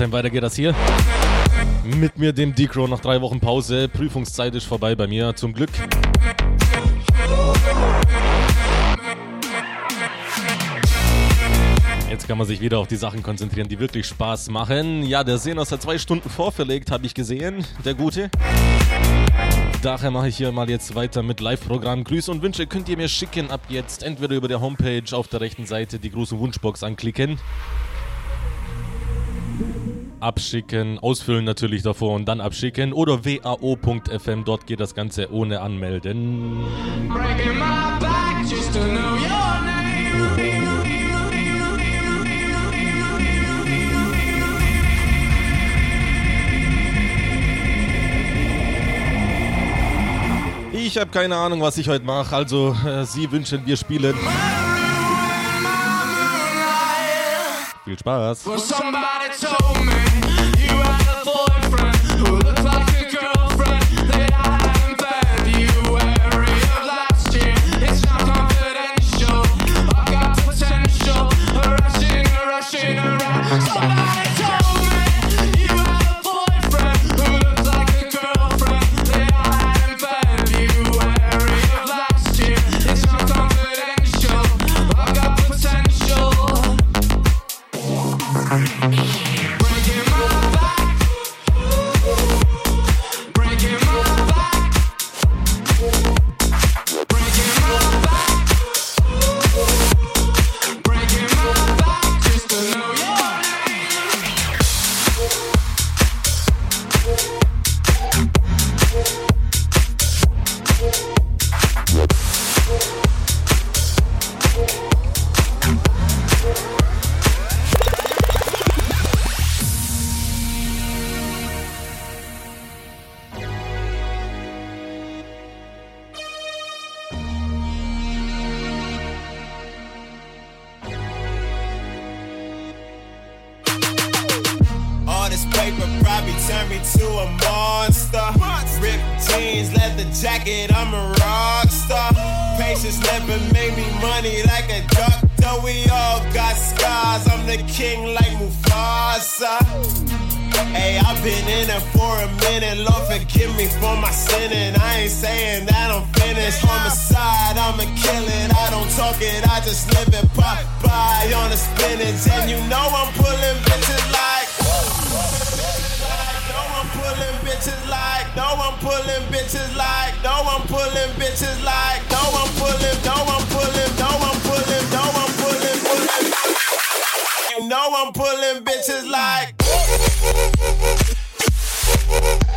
Hostheim, weiter geht das hier. Mit mir, dem Decro, nach drei Wochen Pause. Prüfungszeit ist vorbei bei mir, zum Glück. Jetzt kann man sich wieder auf die Sachen konzentrieren, die wirklich Spaß machen. Ja, der Senos hat zwei Stunden vorverlegt, habe ich gesehen, der Gute. Daher mache ich hier mal jetzt weiter mit Live-Programm. Grüße und Wünsche könnt ihr mir schicken ab jetzt. Entweder über der Homepage auf der rechten Seite die große Wunschbox anklicken abschicken, ausfüllen natürlich davor und dann abschicken oder wao.fm, dort geht das Ganze ohne Anmelden. Ich habe keine Ahnung, was ich heute mache, also äh, Sie wünschen, wir spielen. Viel Spaß. Well, minute. Lord, forgive me for my sinning. I ain't saying that I'm finished. Homicide, I'ma kill it. I don't talk it, I just live it. Pop by on the spinach. And you know I'm pulling bitches like. No, I'm pulling bitches like. No, I'm pulling bitches like. No, I'm pulling bitches like. No, I'm pulling. No, I'm pulling. No, I'm pulling. No, I'm pulling. Pulling. You know I'm pulling bitches like. Whoa.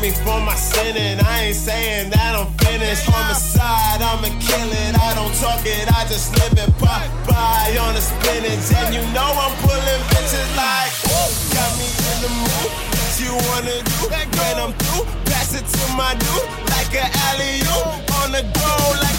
Me for my sinning. I ain't saying that I'm finished. Homicide, I'ma kill it. I don't talk it, I just live it. Pop by on the spinach. And you know I'm pulling bitches like. Got me in the mood. What you wanna do? When I'm through, pass it to my dude. Like an alley oop on the go, like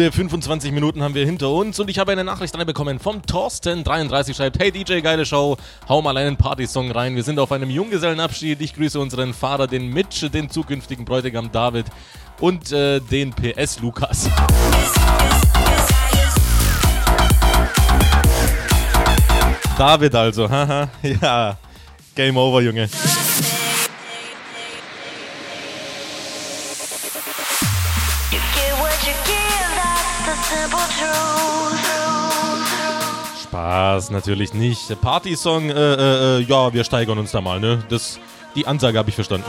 Gute 25 Minuten haben wir hinter uns und ich habe eine Nachricht reinbekommen vom Thorsten33 schreibt, hey DJ, geile Show, hau mal einen Partysong rein. Wir sind auf einem Junggesellenabschied. Ich grüße unseren Fahrer, den Mitch, den zukünftigen Bräutigam David und äh, den PS Lukas. David also, haha, ja. Game over, Junge. Spaß, natürlich nicht. Partysong, äh, äh, äh, ja, wir steigern uns da mal, ne? Das, die Ansage habe ich verstanden.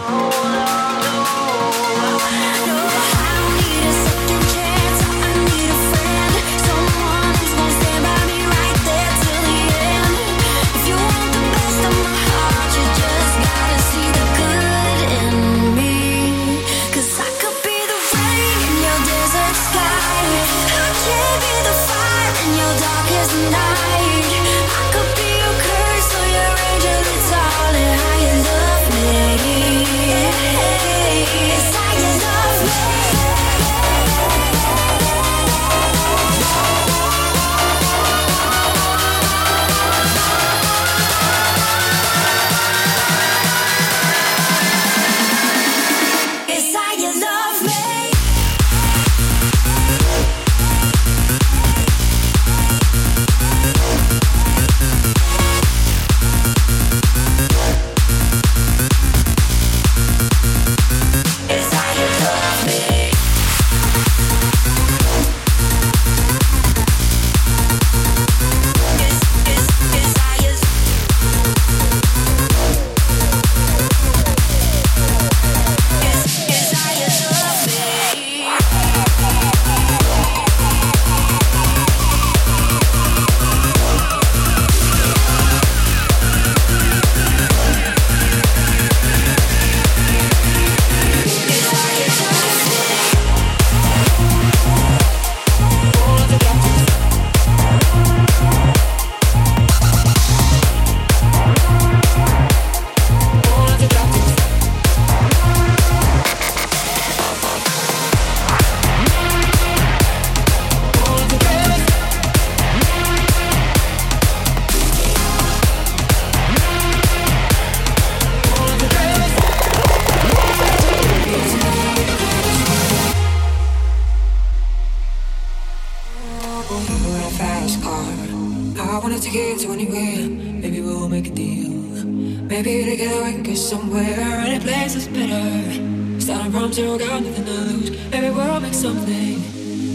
Somewhere. Any place is better. Starting from zero, got nothing to lose. Maybe we'll make something.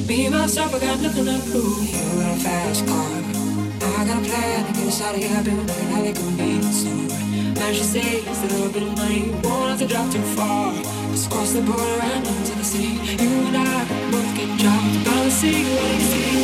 Me myself, I got nothing to prove. You in a fast car. I got a plan to get us out of here. I've been looking at the convenience store. Managed to save a little bit of money. Won't have to drive too far. Just cross the border and into the city. You and I both get jobs. About to see what see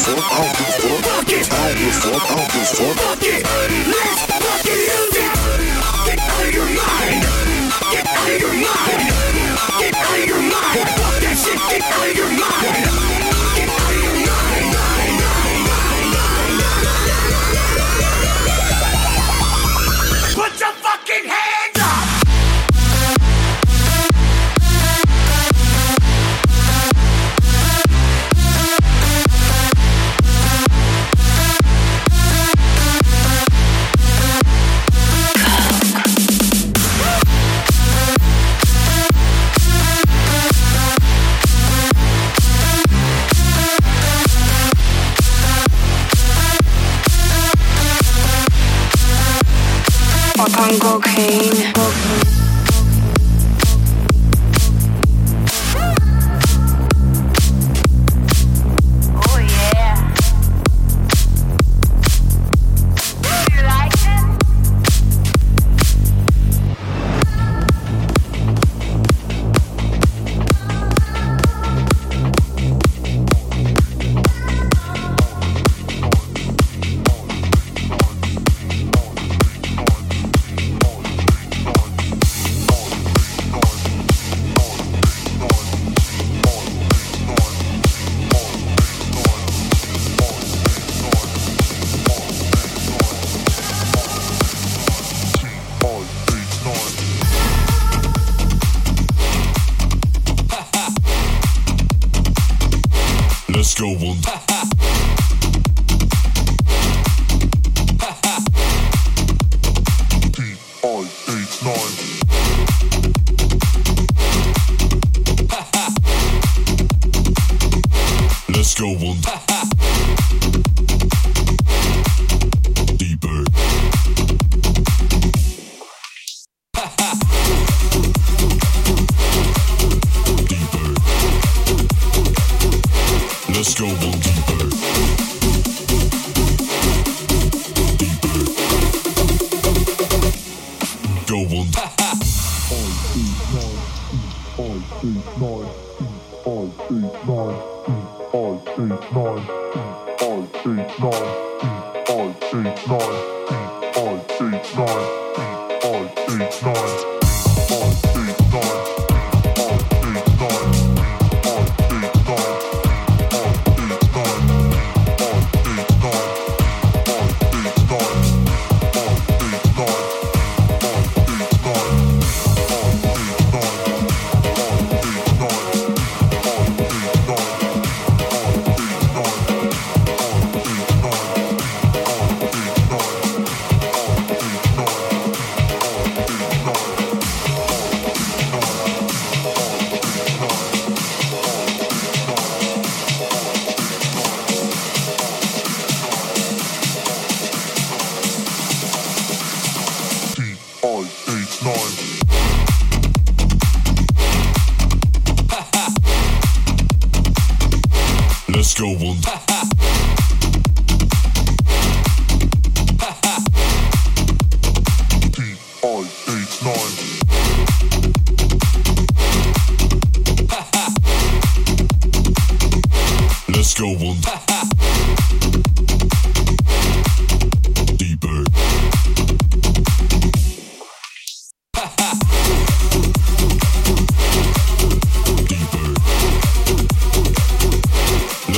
fuck, I don't give a fuck. I don't give a fuck, I don't give a fuck.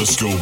Let's go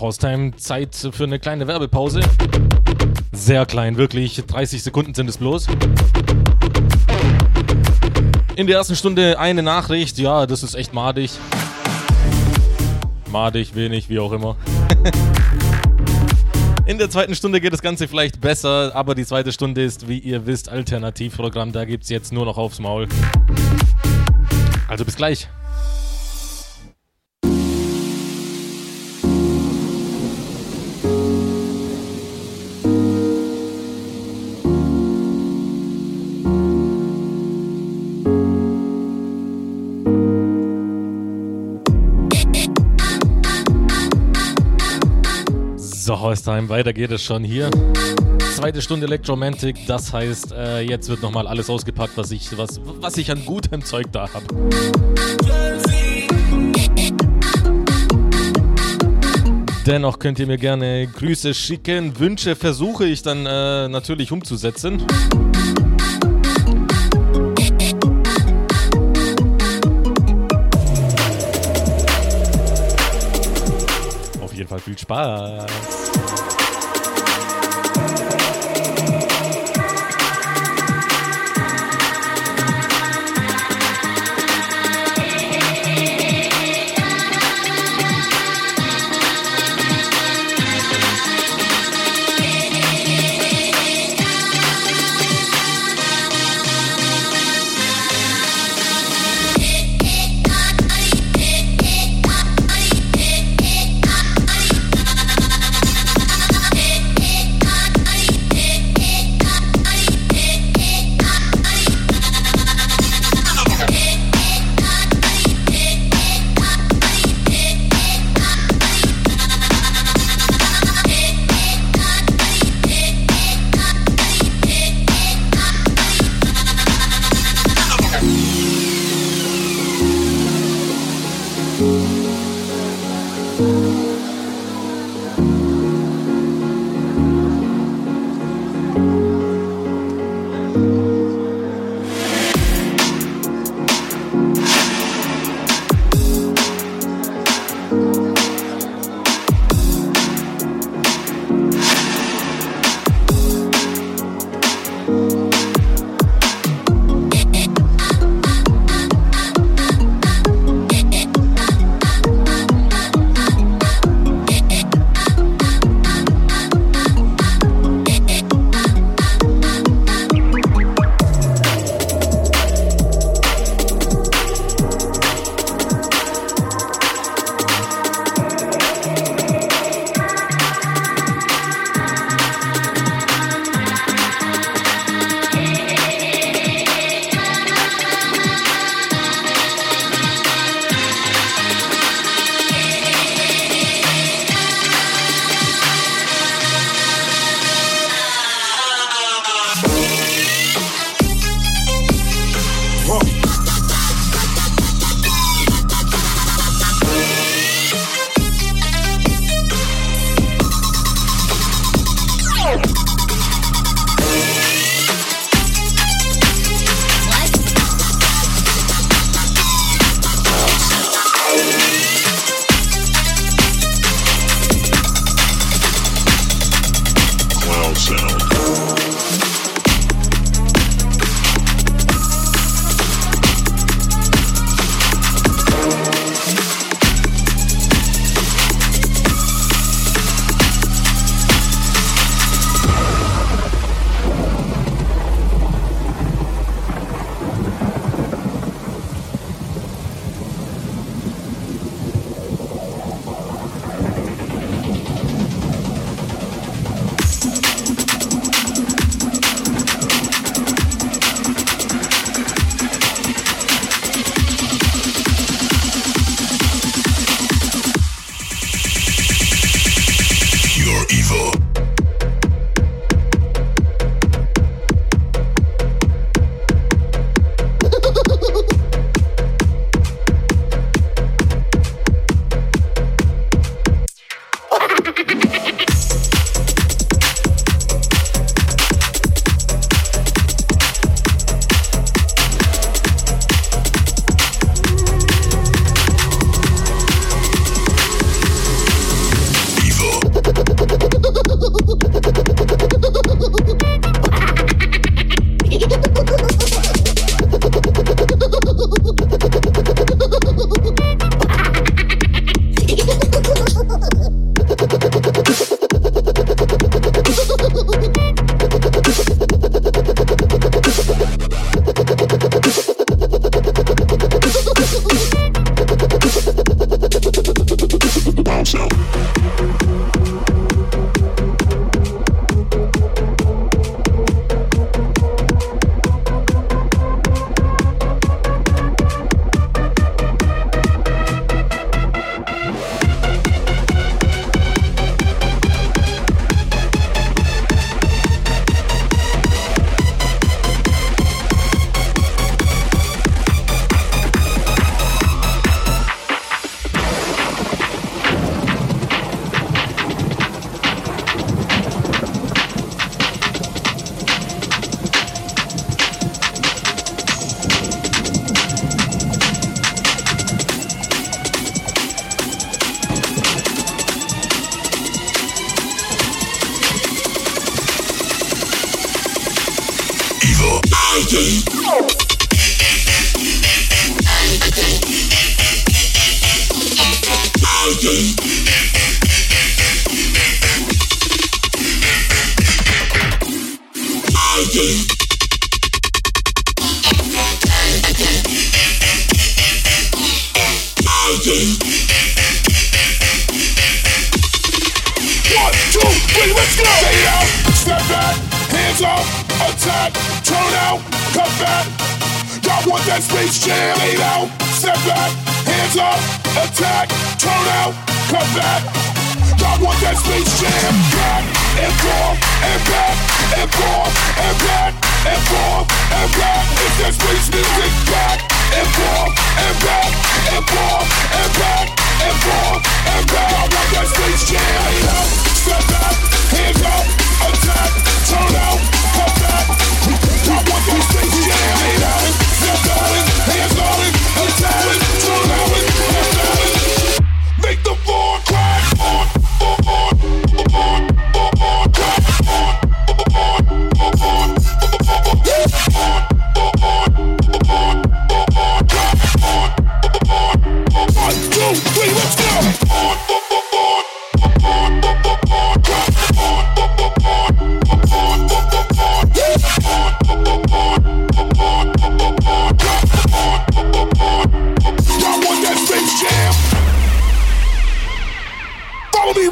Haustime, Zeit für eine kleine Werbepause. Sehr klein, wirklich. 30 Sekunden sind es bloß. In der ersten Stunde eine Nachricht. Ja, das ist echt madig. Madig, wenig, wie auch immer. In der zweiten Stunde geht das Ganze vielleicht besser, aber die zweite Stunde ist, wie ihr wisst, Alternativprogramm. Da gibt's jetzt nur noch aufs Maul. Also bis gleich. So, Haustime, weiter geht es schon hier. Zweite Stunde Electromantic, das heißt, äh, jetzt wird nochmal alles ausgepackt, was ich, was, was ich an gutem Zeug da habe. Dennoch könnt ihr mir gerne Grüße schicken. Wünsche versuche ich dann äh, natürlich umzusetzen. Auf jeden Fall viel Spaß.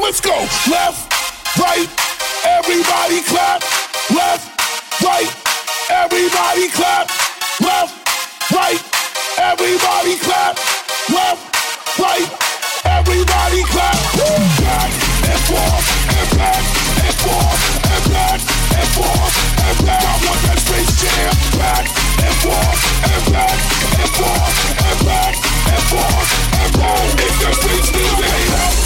let's go. Left, right, everybody clap. Left, right, everybody clap. Left, right, everybody clap. Left, right, everybody clap. Back and forth and back and forth and back and forth and back. I want that space jam. Back and forth and back and forth and back and forth and back. If that space still ain't out.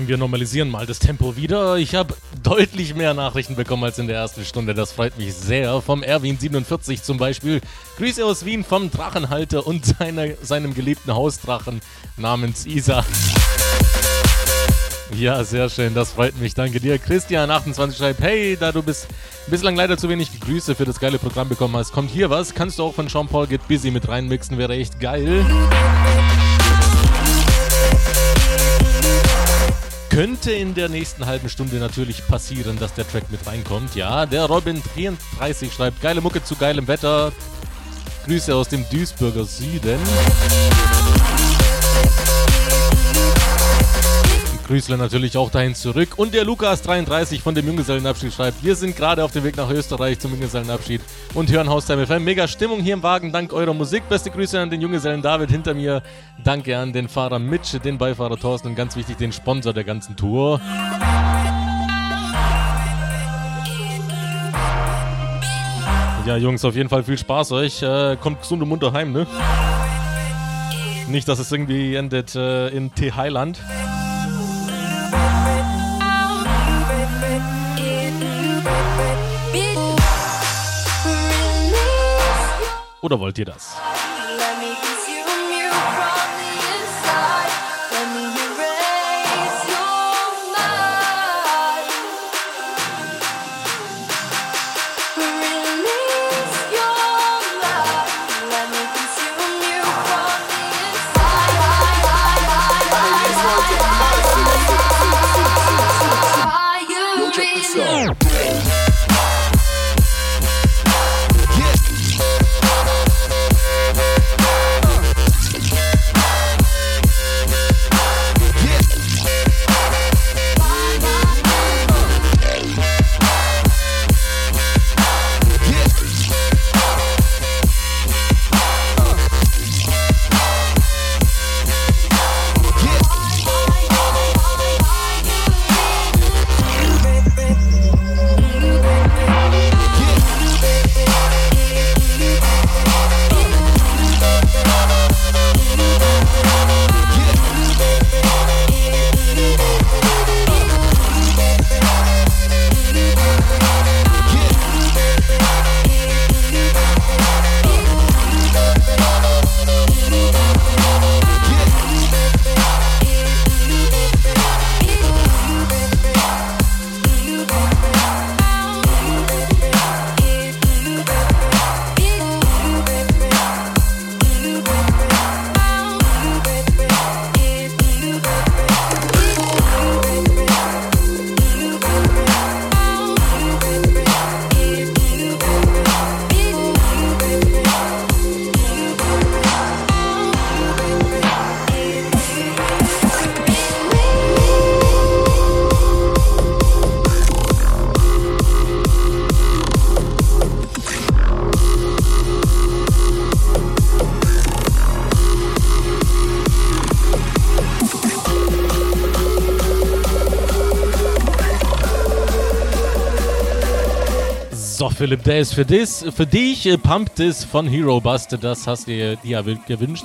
Haustime, wir normalisieren mal das Tempo wieder. Ich habe deutlich mehr Nachrichten bekommen als in der ersten Stunde. Das freut mich sehr. Vom Erwin47 zum Beispiel. Grüße aus Wien vom Drachenhalter und seiner, seinem geliebten Hausdrachen namens Isa. Ja, sehr schön, das freut mich. Danke dir. Christian28 schreibt, hey, da du bis, bislang leider zu wenig Grüße für das geile Programm bekommen hast, kommt hier was. Kannst du auch von Jean-Paul Get Busy mit reinmixen, wäre echt geil. Könnte in der nächsten halben Stunde natürlich passieren, dass der Track mit reinkommt. Ja, der Robin33 schreibt, geile Mucke zu geilem Wetter. Grüße aus dem Duisburger Süden. Grüßle natürlich auch dahin zurück. Und der Lukas33 von dem Junggesellenabschied schreibt, wir sind gerade auf dem Weg nach Österreich zum Junggesellenabschied und hören Haustime FM. Mega Stimmung hier im Wagen, dank eurer Musik. Beste Grüße an den Junggesellen David hinter mir. Danke an den Fahrer Mitch, den Beifahrer Thorsten und ganz wichtig den Sponsor der ganzen Tour. Ja, Jungs, auf jeden Fall viel Spaß euch. Äh, kommt gesund und munter heim, ne? Nicht, dass es irgendwie endet äh, in T-Highland. Oder wollt ihr das? Philipp, der ist für, dis, für dich äh, Pump This von Hero Buster. Das hast du dir ja gewünscht.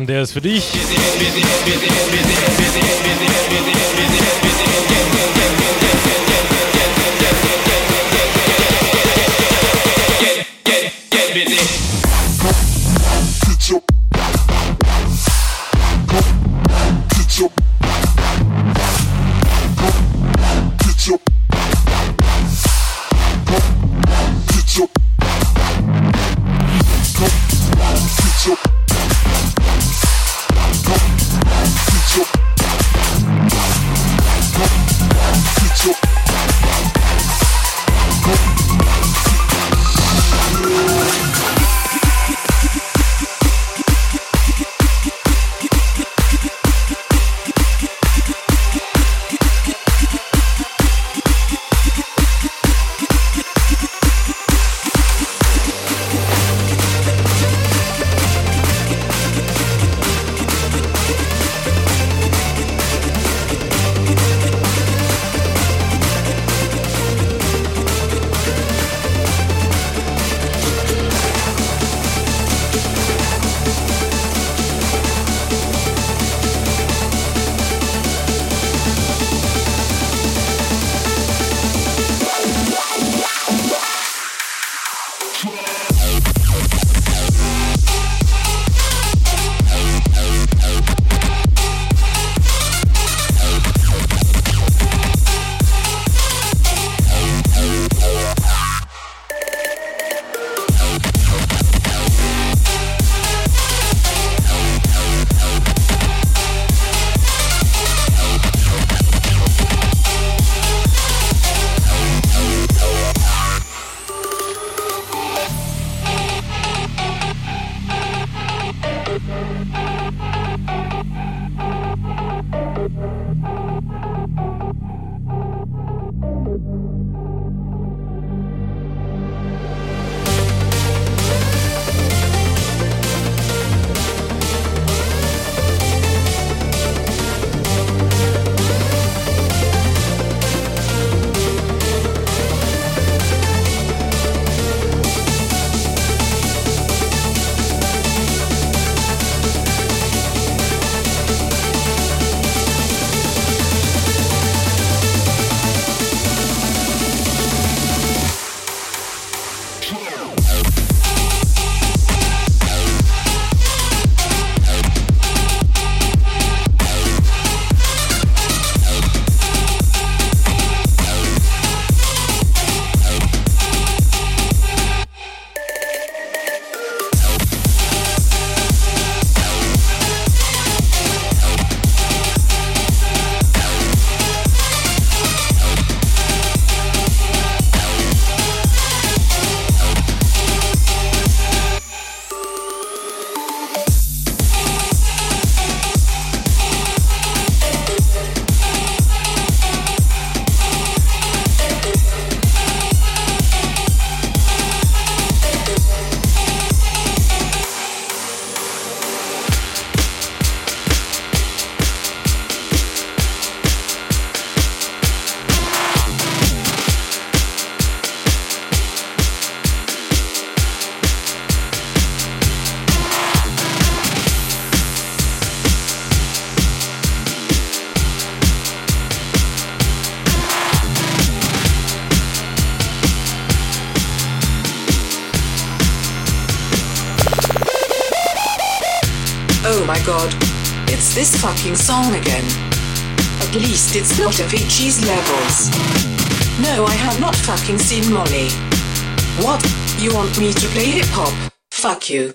Christian, der ist für dich. Get your my god. It's this fucking song again. At least it's not Avicii's levels. No, I have not fucking seen Molly. What? You want me to play hip hop? Fuck you.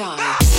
die.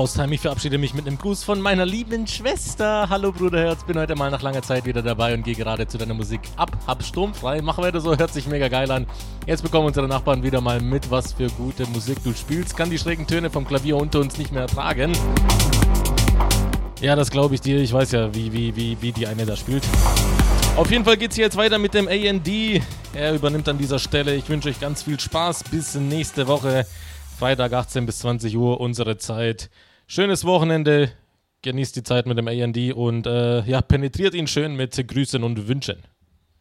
Haustime, ich verabschiede mich mit einem Gruß von meiner lieben Schwester. Hallo Bruderherz, bin heute mal nach langer Zeit wieder dabei und gehe gerade zu deiner Musik ab. Hab sturmfrei, mach weiter so, hört sich mega geil an. Jetzt bekommen unsere Nachbarn wieder mal mit, was für gute Musik du spielst. Kann die schrägen Töne vom Klavier unter uns nicht mehr ertragen. Ja, das glaube ich dir. Ich weiß ja, wie, wie, wie, wie die eine da spielt. Auf jeden Fall geht's hier jetzt weiter mit dem AND. Er übernimmt an dieser Stelle. Ich wünsche euch ganz viel Spaß. Bis nächste Woche. Freitag 18 bis 20 Uhr unsere Zeit. Schönes Wochenende. Genießt die Zeit mit dem AND und äh, ja, penetriert ihn schön mit Grüßen und Wünschen.